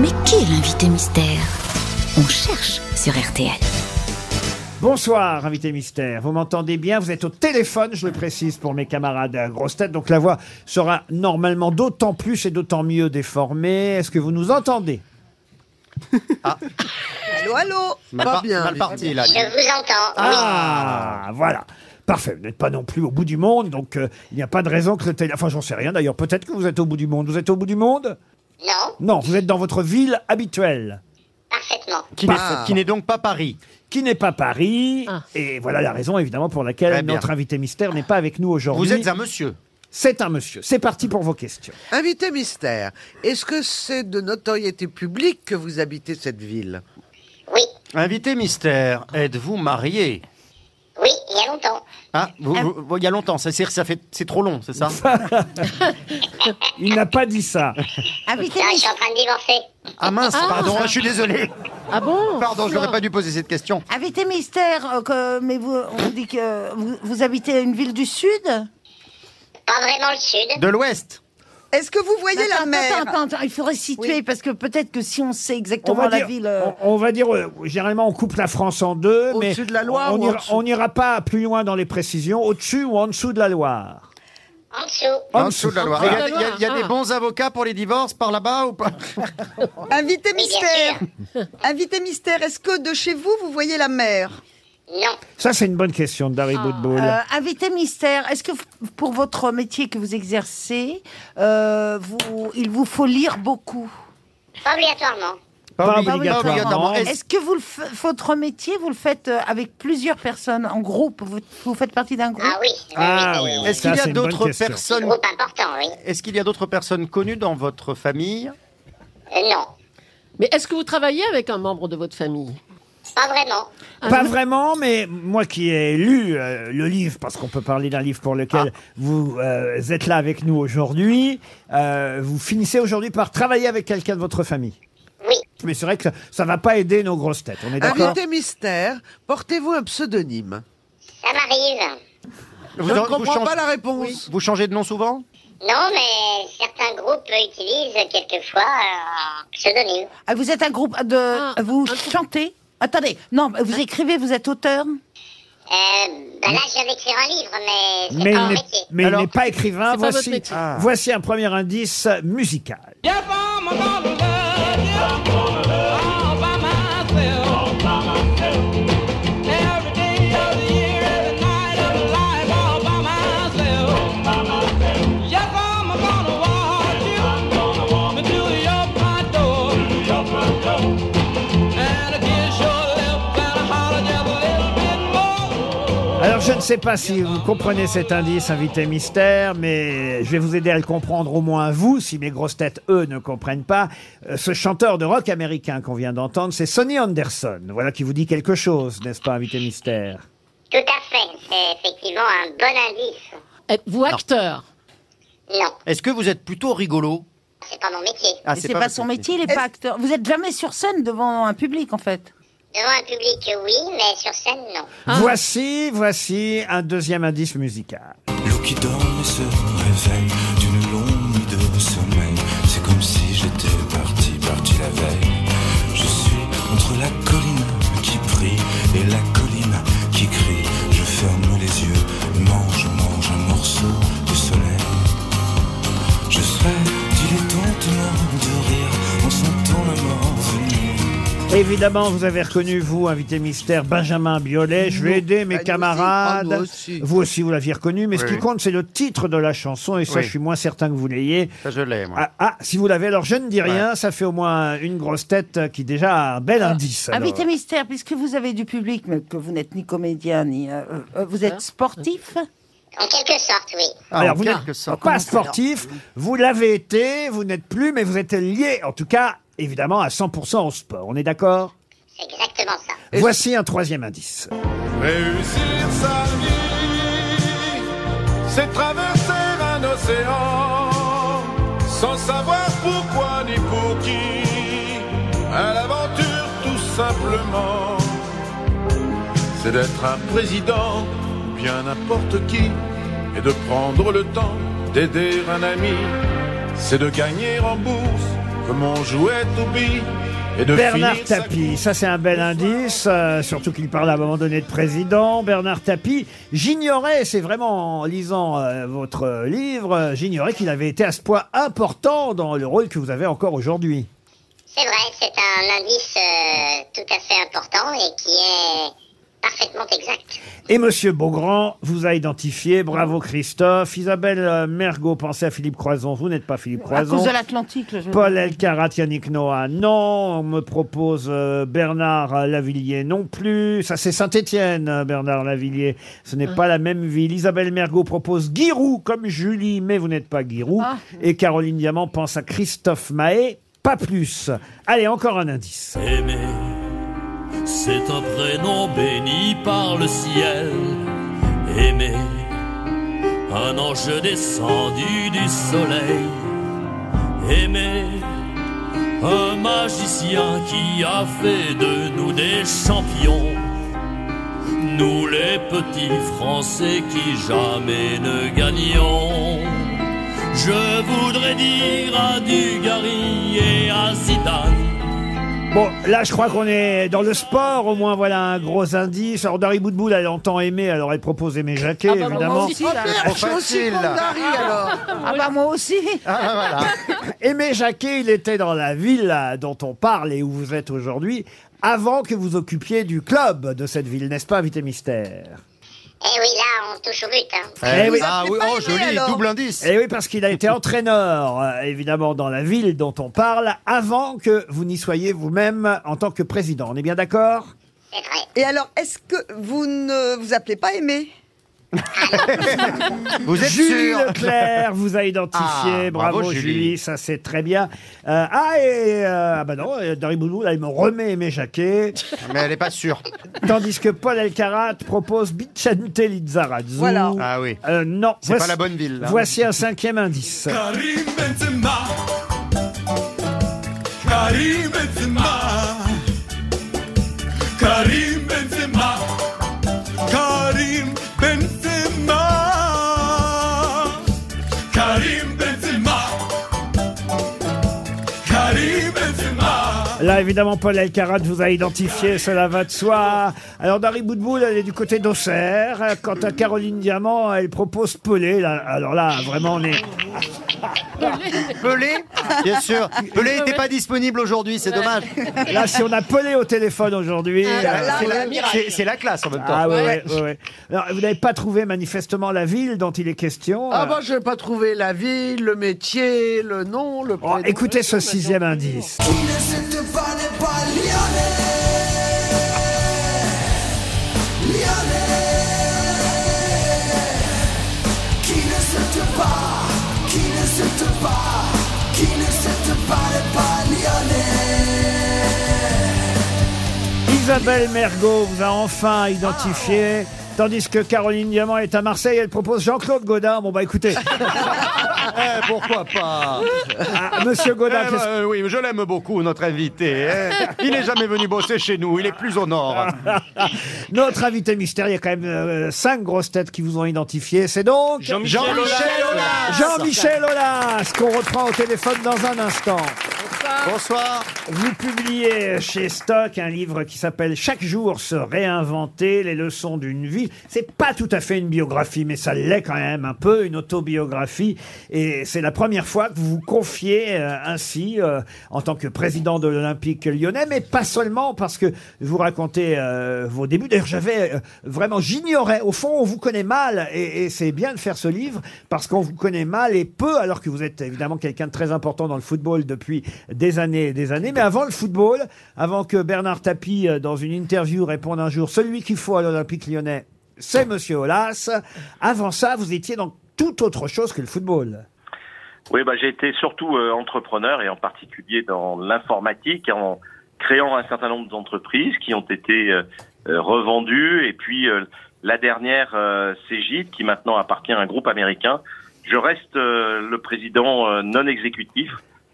Mais qui est l'invité mystère? On cherche sur RTL. Bonsoir, invité mystère. Vous m'entendez bien? Vous êtes au téléphone, je le précise pour mes camarades à grosse tête. Donc la voix sera normalement d'autant plus et d'autant mieux déformée. Est-ce que vous nous entendez? Allô, allô? Mal, Pas par- bien. mal parti, là. Je vous entends. Ah, voilà. Parfait, vous n'êtes pas non plus au bout du monde, donc euh, il n'y a pas de raison que le téléphone... Enfin, j'en sais rien d'ailleurs, peut-être que vous êtes au bout du monde. Vous êtes au bout du monde? Non, Non, vous êtes dans votre ville habituelle, parfaitement. Qui n'est Ah. qui n'est donc pas Paris. qui n'est pas Paris. Et voilà la raison évidemment pour laquelle Très bien. notre invité mystère n'est pas avec nous aujourd'hui. Vous êtes un monsieur. C'est un monsieur. C'est parti pour vos questions. Invité mystère, est-ce que c'est de notoriété publique que vous habitez cette ville? Oui, Invité mystère, êtes-vous marié? Oui, il y a longtemps. Ah, vous- vous- il y a longtemps, ça, c'est- ça fait, c'est trop long, c'est ça Il n'a pas dit ça. Là, je suis en train de divorcer. Ah mince, pardon, je suis désolé. ah bon Pardon, je n'aurais pas dû poser cette question. Invité mystère, euh, que- mais vous, on dit que vous, vous habitez une ville du sud? Pas vraiment le sud. De l'Ouest Est-ce que vous voyez la Attends, mer attends, attends, attends, il faudrait situer Oui. parce que peut-être que si on sait On exactement la dire, ville. euh, on, on va dire, euh, généralement on coupe la France en deux, mais Au-dessus de la Loire on ou en n'ira dessous on n'ira pas plus loin dans les précisions, au-dessus ou en dessous de la Loire. En dessous. En dessous de la Loire. Il y a, il y a- il y a des bons avocats pour les divorces par là-bas ou pas Invité mystère Invité mystère, est-ce que de chez vous, vous voyez la mer? Non. Ça c'est une bonne question de Darry Boudboul. euh, invité mystère, est-ce que f- pour votre métier que vous exercez, euh, vous, il vous faut lire beaucoup? Pas obligatoirement. Pas obli- obligatoirement. Est-ce- que vous le f- votre métier, vous le faites euh, avec plusieurs personnes en groupe? Vous, vous faites partie d'un groupe? Ah oui. oui, Ah oui, oui, oui. oui. Est-ce Ça, qu'il y c'est a une bonne d'autres question. personnes Groupe important, oui. Est-ce qu'il y a d'autres personnes connues dans votre famille? Euh, non, Mais est-ce que vous travaillez avec un membre de votre famille? Pas vraiment. Pas vraiment, mais moi qui ai lu euh, le livre, parce qu'on peut parler d'un livre pour lequel vous euh, êtes là avec nous aujourd'hui, euh, vous finissez aujourd'hui par travailler avec quelqu'un de votre famille. Oui, Mais c'est vrai que ça, ça va pas aider nos grosses têtes, on est d'accord Invité mystère, portez-vous un pseudonyme ça m'arrive. vous, Je ne changez- pas la réponse. vous changez de nom souvent? Non, mais certains groupes utilisent quelquefois euh, un pseudonyme. Ah, Vous êtes un groupe de. Ah, vous chantez? Attendez, non, vous écrivez, vous êtes auteur Euh, ben là, je viens d'écrire un livre, mais c'est Mais pas il mon n'est- métier. mais il Alors, n'est pas écrivain. c'est pas votre Voici, métier. Ah. voici un premier indice musical. Sais pas si vous comprenez cet indice, invité mystère, mais je vais vous aider à le comprendre au moins vous, si mes grosses têtes, eux, ne comprennent pas. Euh, Ce chanteur de rock américain qu'on vient d'entendre, c'est Sonny Anderson. Voilà qui vous dit quelque chose, n'est-ce pas, invité mystère? Tout à fait. C'est effectivement un bon indice. Êtes-vous acteur? Non, Est-ce que vous êtes plutôt rigolo? C'est pas mon métier. Ah, Mais C'est pas, votre son métier, il est pas acteur. Vous êtes jamais sur scène devant un public, en fait? Devant un public, oui, mais sur scène, non. Voici, voici un deuxième indice musical. L'eau qui dort et se réveille d'une longue nuit de sommeil. C'est comme si j'étais parti, parti la veille. Je suis entre la colline qui prie et la colline qui crie. Je ferme les yeux, mange, mange un morceau de soleil. Je serais dilettantement de rire en sentant mort. Évidemment, vous avez reconnu, vous, invité mystère, Benjamin Biolay. Je vais aider mes Ah, camarades. Ah. Vous aussi, vous l'aviez reconnu. Mais ce qui compte, c'est le titre de la chanson. Et ça, Oui. je suis moins certain que vous l'ayez. Ça, je l'ai, moi. Ah, ah, si vous l'avez, alors je ne dis rien. Ça fait au moins une grosse tête euh, qui déjà a un bel indice. alors. Invité mystère, puisque vous avez du public, mais que vous n'êtes ni comédien, ni. euh, euh, vous êtes sportif En quelque sorte, oui. Ah, Alors, en vous n'êtes pas sportif, vous l'avez été, vous n'êtes plus, mais vous êtes lié, en tout cas, évidemment, à 100% au sport. On est d'accord? C'est exactement ça. Voici un troisième indice. Réussir sa vie, c'est traverser un océan sans savoir pourquoi ni pour qui. À l'aventure, tout simplement, c'est d'être un président ou bien n'importe qui et de prendre le temps d'aider un ami. C'est de gagner en bourse mon jouet to be et de Bernard Tapie, ça c'est un bel indice, euh, surtout qu'il parle à un moment donné de président. Bernard Tapie, j'ignorais, c'est vraiment en lisant euh, votre livre, euh, j'ignorais qu'il avait été à ce point important dans le rôle que vous avez encore aujourd'hui. C'est vrai, c'est un indice euh, tout à fait important et qui est parfaitement exact. Et Monsieur Beaugrand vous a identifié, bravo Christophe. Isabelle euh, Mergot, pensez à Philippe Croison, vous n'êtes pas Philippe À Croison. cause de l'Atlantique, là, je- Paul Elkarat, Yannick Noah, non. On me propose euh, Bernard Lavillier non plus. Ça, c'est Saint-Étienne, Bernard Lavillier. Ce n'est pas la même ville. Isabelle Mergot propose Giroud comme Julie, mais vous n'êtes pas Giroud. Ah. Et Caroline Diamant pense à Christophe Mahé, pas plus. Allez, encore un indice. Aimer, c'est un prénom béni par le ciel. Aimer, un ange descendu du soleil. Aimer, un magicien qui a fait de nous des champions. Nous les petits Français qui jamais ne gagnions. Je voudrais dire à Dugarry et à Zidane. Bon, là, je crois qu'on est dans le sport. Au moins, voilà un gros indice. Alors, Dari Boudboul, elle entend aimer, alors elle propose aimer Jacquet, Ah bah, moi évidemment. aussi, là. Je suis aussi Dari, alors. Ah bah moi aussi. Aimé Jacquet, il était dans la ville là, dont on parle et où vous êtes aujourd'hui, avant que vous occupiez du club de cette ville, n'est-ce pas, Invité Mystère? Et oui, là, on touche au but. Hein. Eh oui. Ah oui, oh joli, double indice. Eh oui, parce qu'il a été entraîneur, euh, évidemment, dans la ville dont on parle, avant que vous n'y soyez vous-même en tant que président. On est bien d'accord? C'est vrai. Et alors, est-ce que vous ne vous appelez pas Aimé? Vous êtes Julie sûr Leclerc vous a identifié. Ah, bravo, bravo, Julie. Julie. ça c'est très bien. Euh, ah, et euh, ah bah non, euh, Dari Boudboul, là, il me remet Aimé Jacquet. Mais elle est pas sûre. tandis que Paul Elkarat propose Bicente Lizarazu. Voilà. Ah oui. Euh, non. C'est pas la bonne ville, là. Voici un cinquième indice. Karim Benzema Karim Benzema Karim Benzema Karim Évidemment, Paul Elkarat vous a identifié, cela va de soi. Alors, Dari Boudboul, elle est du côté d'Auxerre. Quant à Caroline Diamant, elle propose Pelé. Là, alors là, vraiment, on est... Pelé Bien sûr. Pelé n'était pas disponible aujourd'hui, c'est dommage. Là, si on a Pelé au téléphone aujourd'hui... là, euh, C'est la- C'est c'est la classe en même temps. Ah ouais, ouais, ouais, ouais. Alors, vous n'avez pas trouvé manifestement la ville dont il est question. Ah Euh, bah, je n'ai pas trouvé la ville, le métier, le nom, le oh, prénom. écoutez ce sixième indice. Isabelle Mergot vous a enfin identifié. Tandis que Caroline Diamant est à Marseille, elle propose Jean-Claude Godin. Bon bah écoutez, Eh, pourquoi pas? Ah, Monsieur Godin, Eh qu'est-ce- ben, Oui, je l'aime beaucoup, notre invité. hein. Il n'est jamais venu bosser chez nous, il est plus au nord. notre invité mystère, il y a quand même euh, cinq grosses têtes qui vous ont identifié. C'est donc Jean-Michel Aulas. Jean-Michel Aulas, qu'on reprend au téléphone dans un instant. Bonsoir. Vous publiez chez Stock un livre qui s'appelle Chaque jour se réinventer, les leçons d'une vie. C'est pas tout à fait une biographie, mais ça l'est quand même un peu, une autobiographie. Et c'est la première fois que vous vous confiez euh, ainsi euh, en tant que président de l'Olympique lyonnais, mais pas seulement parce que vous racontez euh, vos débuts. D'ailleurs, j'avais vraiment, j'ignorais. Au fond, on vous connaît mal, et, et c'est bien de faire ce livre parce qu'on vous connaît mal et peu, alors que vous êtes évidemment quelqu'un de très important dans le football depuis des années et des années. Mais avant le football, avant que Bernard Tapie, euh, dans une interview, réponde un jour, celui qu'il faut à l'Olympique lyonnais, c'est Monsieur Aulas. Avant ça, vous étiez dans toute autre chose que le football. Oui, bah, j'ai été surtout euh, entrepreneur et en particulier dans l'informatique en créant un certain nombre d'entreprises qui ont été euh, revendues et puis la dernière, euh, Cégide, qui maintenant appartient à un groupe américain. Je reste le président non exécutif,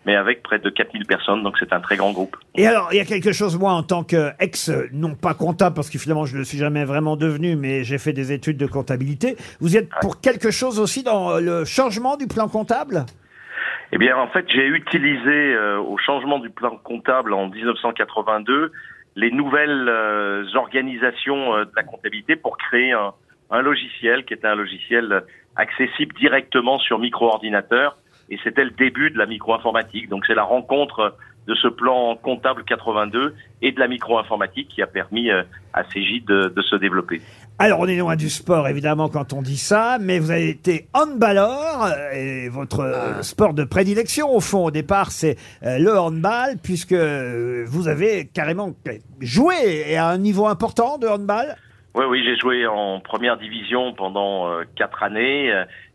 mais avec près de 4000 personnes, donc c'est un très grand groupe. Et alors, il y a quelque chose, moi, en tant qu'ex, non pas comptable, parce que finalement, je ne le suis jamais vraiment devenu, mais j'ai fait des études de comptabilité. Vous êtes pour quelque chose aussi dans le changement du plan comptable? Eh bien, en fait, j'ai utilisé euh, au changement du plan comptable en 1982 les nouvelles euh, organisations euh, de la comptabilité pour créer un, un logiciel qui était un logiciel accessible directement sur micro-ordinateur. Et c'était le début de la micro-informatique. Donc, c'est la rencontre de ce plan comptable 82 et de la micro-informatique qui a permis euh, à CJ de, de se développer. Alors, on est loin du sport, évidemment, quand on dit ça, mais vous avez été handballeur, euh, et votre euh, sport de prédilection, au fond, au départ, c'est euh, le handball, puisque vous avez carrément joué et à un niveau important de handball? Oui, oui, j'ai joué en première division pendant euh, quatre années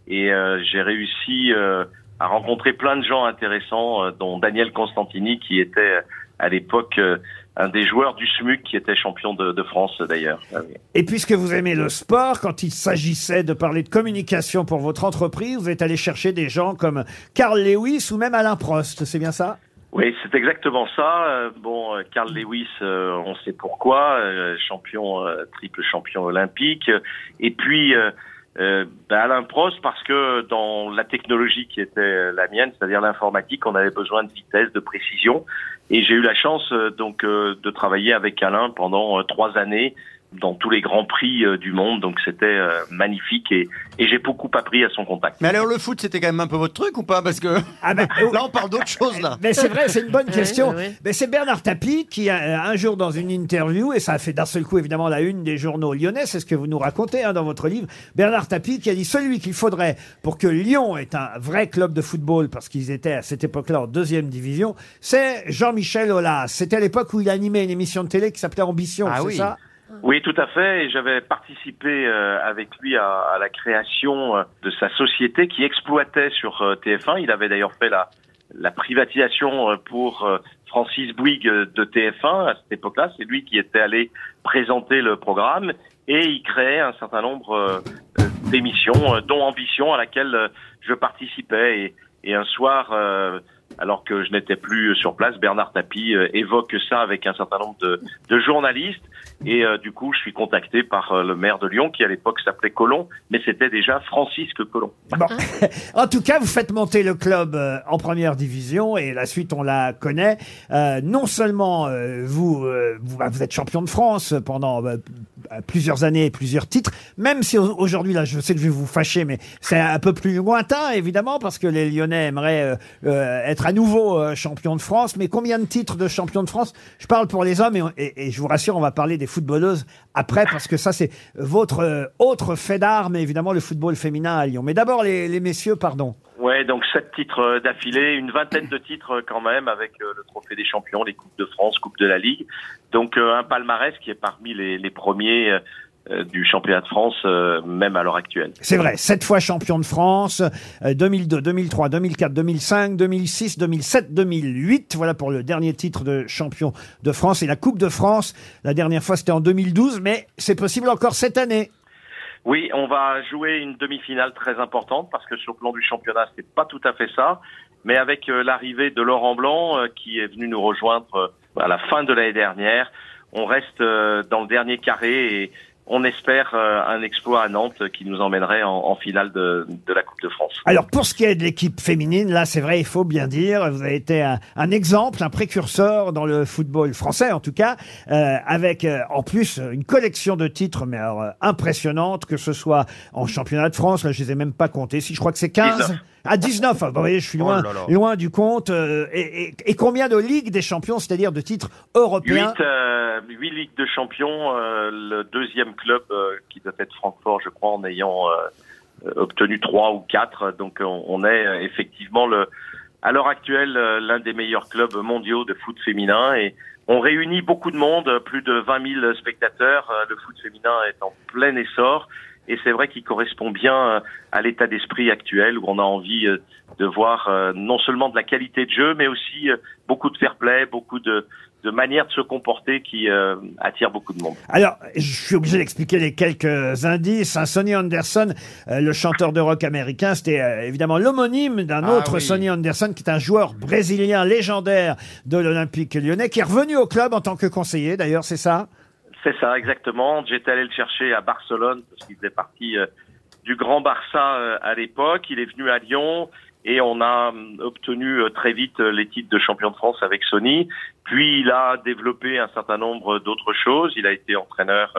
et euh, j'ai réussi euh, à rencontrer plein de gens intéressants, euh, dont Daniel Constantini, qui était euh, à l'époque euh, un des joueurs du SMUC, qui était champion de, de France d'ailleurs. Ah. Et puisque vous aimez le sport, quand il s'agissait de parler de communication pour votre entreprise, vous êtes allé chercher des gens comme Carl Lewis ou même Alain Prost, c'est bien ça? Oui, c'est exactement ça. Bon, Carl Lewis, on sait pourquoi, champion, triple champion olympique. Et puis euh, ben, Alain Prost, parce que dans la technologie qui était la mienne, c'est-à-dire l'informatique, on avait besoin de vitesse, de précision. Et j'ai eu la chance euh, donc euh, de travailler avec Alain pendant trois années dans tous les grands prix euh, du monde. Donc c'était euh, magnifique et, et j'ai beaucoup appris à son contact. Mais alors le foot, c'était quand même un peu votre truc ou pas? Parce que là, on parle d'autre chose là. Mais c'est vrai, c'est une bonne question. Mais c'est Bernard Tapie qui, a, un jour, dans une interview, et ça a fait d'un seul coup évidemment la une des journaux lyonnais, c'est ce que vous nous racontez hein, dans votre livre, Bernard Tapie qui a dit celui qu'il faudrait pour que Lyon ait un vrai club de football, parce qu'ils étaient à cette époque-là en deuxième division, c'est Jean-Michel Aulas. C'était à l'époque où il animait une émission de télé qui s'appelait Ambition, Ah c'est oui. ça? Oui, tout à fait. J'avais participé euh, avec lui à, à la création euh, de sa société qui exploitait sur euh, TF1. Il avait d'ailleurs fait la, la privatisation euh, pour euh, Francis Bouygues de TF1 à cette époque-là. C'est lui qui était allé présenter le programme et il créait un certain nombre d'émissions, dont Ambition, à laquelle je participais. Et, et un soir, alors que je n'étais plus sur place, Bernard Tapie euh, évoque ça avec un certain nombre de, de journalistes. Et euh, du coup, je suis contacté par euh, le maire de Lyon, qui à l'époque s'appelait Colomb, mais c'était déjà Francisque Colomb. Bon. en tout cas, vous faites monter le club euh, en première division et la suite, on la connaît. Euh, non seulement euh, vous, euh, vous, bah, vous êtes champion de France pendant plusieurs années et plusieurs titres, même si au- aujourd'hui, là, je sais que je vais vous fâcher, mais c'est un peu plus lointain, évidemment, parce que les Lyonnais aimeraient euh, euh, être à nouveau euh, champion de France. Mais combien de titres de champion de France? Je parle pour les hommes et, et- je vous rassure, on va parler des footballeuses après, parce que ça, c'est votre euh, autre fait d'armes, évidemment, le football féminin à Lyon. Mais d'abord, les, les messieurs, pardon. Ouais, donc sept titres euh, d'affilée, une vingtaine de titres quand même avec le Trophée des Champions, les Coupes de France, Coupe de la Ligue. Donc euh, un palmarès qui est parmi les, les premiers euh, euh, du championnat de France, euh, même à l'heure actuelle. C'est vrai, sept fois champion de France, euh, 2002, 2003, 2004, 2005, 2006, 2007, 2008. Voilà pour le dernier titre de champion de France. Et la Coupe de France, la dernière fois c'était en 2012, mais c'est possible encore cette année. Oui, on va jouer une demi-finale très importante parce que sur le plan du championnat, c'est pas tout à fait ça. Mais avec euh, l'arrivée de Laurent Blanc, euh, qui est venu nous rejoindre euh, à la fin de l'année dernière, on reste dans le dernier carré et on espère un exploit à Nantes qui nous emmènerait en, en finale de, de la Coupe de France. Alors pour ce qui est de l'équipe féminine, là c'est vrai, il faut bien dire, vous avez été un, un exemple, un précurseur dans le football français en tout cas, euh, avec euh, en plus une collection de titres, mais alors euh, impressionnante, que ce soit en championnat de France, là je les ai même pas comptés, si je crois que c'est 15. 19. À 19, ah, vous voyez, je suis loin, Oh là là. loin du compte. euh, et, et- et combien de Ligue des Champions, c'est-à-dire de titres européens Huit, euh, Ligues de Champions, euh, le deuxième club euh, qui doit être Francfort, je crois, en ayant euh, euh, obtenu trois ou quatre. Donc on, on est euh, effectivement le, à l'heure actuelle euh, l'un des meilleurs clubs mondiaux de foot féminin et on réunit beaucoup de monde, euh, plus de 20 000 spectateurs. Euh, Le foot féminin est en plein essor. Et c'est vrai qu'il correspond bien euh, à l'état d'esprit actuel où on a envie euh, de voir euh, non seulement de la qualité de jeu, mais aussi beaucoup de fair play, beaucoup de, de manières de se comporter qui euh, attirent beaucoup de monde. Alors, je suis obligé d'expliquer les quelques indices. hein. Sonny Anderson, euh, le chanteur de rock américain, c'était euh, évidemment l'homonyme d'un Ah autre oui. Sonny Anderson, qui est un joueur brésilien légendaire de l'Olympique lyonnais, qui est revenu au club en tant que conseiller, d'ailleurs, c'est ça? C'est ça, exactement. J'étais allé le chercher à Barcelone parce qu'il faisait partie euh, du grand Barça euh, à l'époque. Il est venu à Lyon et on a hum, obtenu euh, très vite les titres de champion de France avec Sony. Puis il a développé un certain nombre d'autres choses. Il a été entraîneur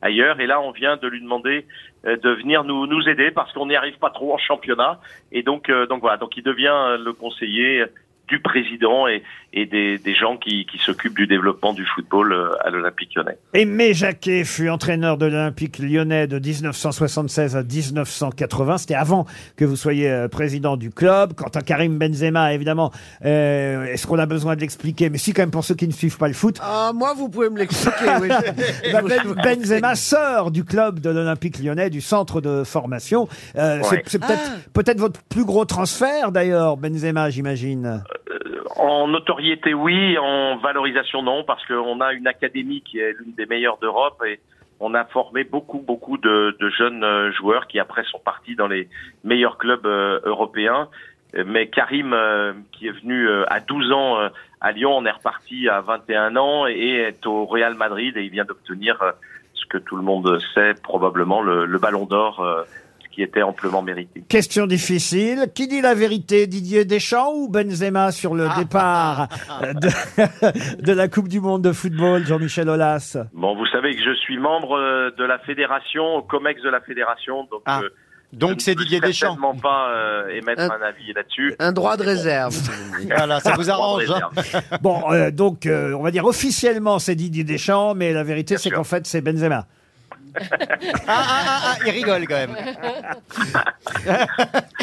ailleurs et là on vient de lui demander de venir nous nous aider parce qu'on n'y arrive pas trop en championnat et donc donc voilà donc il devient le conseiller du président et, et des, des gens qui, qui s'occupent du développement du football euh, à l'Olympique lyonnais. Aimé Jacquet fut entraîneur de l'Olympique lyonnais de 1976 à 1980. C'était avant que vous soyez euh, président du club. Quant à Karim Benzema, évidemment, euh, est-ce qu'on a besoin de l'expliquer? Mais si, quand même, pour ceux qui ne suivent pas le foot. Ah, moi, vous pouvez me l'expliquer, oui. Bah, Ben- Benzema sort du club de l'Olympique lyonnais, du centre de formation. Euh, c'est- Ouais. C'est peut-être peut-être votre plus gros transfert, d'ailleurs, Benzema, j'imagine. En notoriété, oui. En valorisation, non, parce qu'on a une académie qui est l'une des meilleures d'Europe et on a formé beaucoup, beaucoup de, de jeunes euh, joueurs qui après sont partis dans les meilleurs clubs euh, européens. Euh, Mais Karim, qui est venu à 12 ans à Lyon, on est reparti à 21 ans et est au Real Madrid et il vient d'obtenir ce que tout le monde sait, probablement le, le Ballon d'Or, qui était amplement mérité. Question difficile. Qui dit la vérité, Didier Deschamps ou Benzema sur le départ euh, de, de la Coupe du Monde de football, Jean-Michel Aulas Bon, vous savez que je suis membre euh, de la fédération, au COMEX de la fédération, donc Ah. euh, Donc c'est Didier Deschamps. certainement pas euh, émettre Un- un avis là-dessus. Un droit de réserve. Voilà, ça vous arrange. Hein. Bon, euh, donc, euh, on va dire officiellement c'est Didier Deschamps, mais la vérité c'est sûr. qu'en fait c'est Benzema. Ah, ah, ah, ah, il rigole quand même.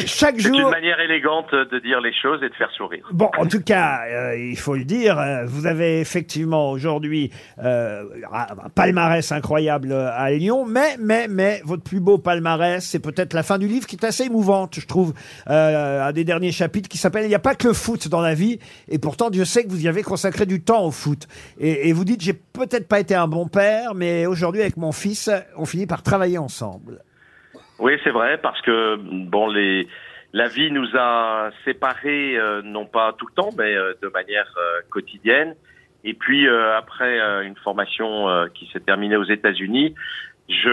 Chaque C'est une jour. manière élégante de dire les choses et de faire sourire. Bon, en tout cas, euh, il faut le dire, euh, vous avez effectivement aujourd'hui euh, un palmarès incroyable à Lyon, mais, mais, mais, votre plus beau palmarès, c'est peut-être la fin du livre qui est assez émouvante, je trouve, euh, un des derniers chapitres qui s'appelle « Il n'y a pas que le foot dans la vie », et pourtant, Dieu sait que vous y avez consacré du temps au foot. Et, et vous dites « J'ai peut-être pas été un bon père, mais aujourd'hui, avec mon fils, on finit par travailler ensemble ». Oui, c'est vrai, parce que bon, la vie nous a séparés, euh, non pas tout le temps, mais euh, de manière euh, quotidienne. Et puis euh, après euh, une formation euh, qui s'est terminée aux États-Unis, je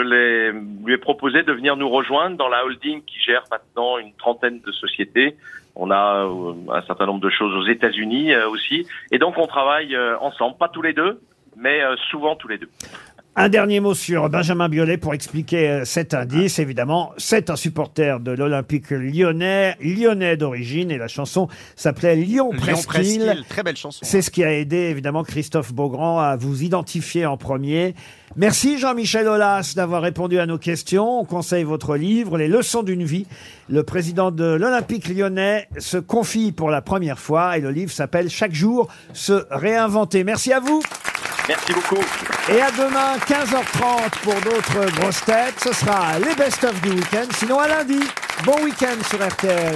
lui ai proposé de venir nous rejoindre dans la holding qui gère maintenant une trentaine de sociétés. On a euh, un certain nombre de choses aux États-Unis euh, aussi, et donc on travaille euh, ensemble, pas tous les deux, mais euh, souvent tous les deux. Un dernier mot sur Benjamin Biolay pour expliquer euh, cet indice. Évidemment, c'est un supporter de l'Olympique lyonnais, lyonnais d'origine, et la chanson s'appelait Lyon Presqu'île. Presqu'île, très belle chanson. C'est ce qui a aidé évidemment Christophe Beaugrand à vous identifier en premier. Merci Jean-Michel Aulas d'avoir répondu à nos questions. On conseille votre livre, Les leçons d'une vie. Le président de l'Olympique lyonnais se confie pour la première fois et le livre s'appelle Chaque jour se réinventer. Merci à vous. Merci beaucoup. Et à demain, 15h30 pour d'autres grosses têtes. Ce sera les best-of du week-end. Sinon, à lundi. Bon week-end sur RTL.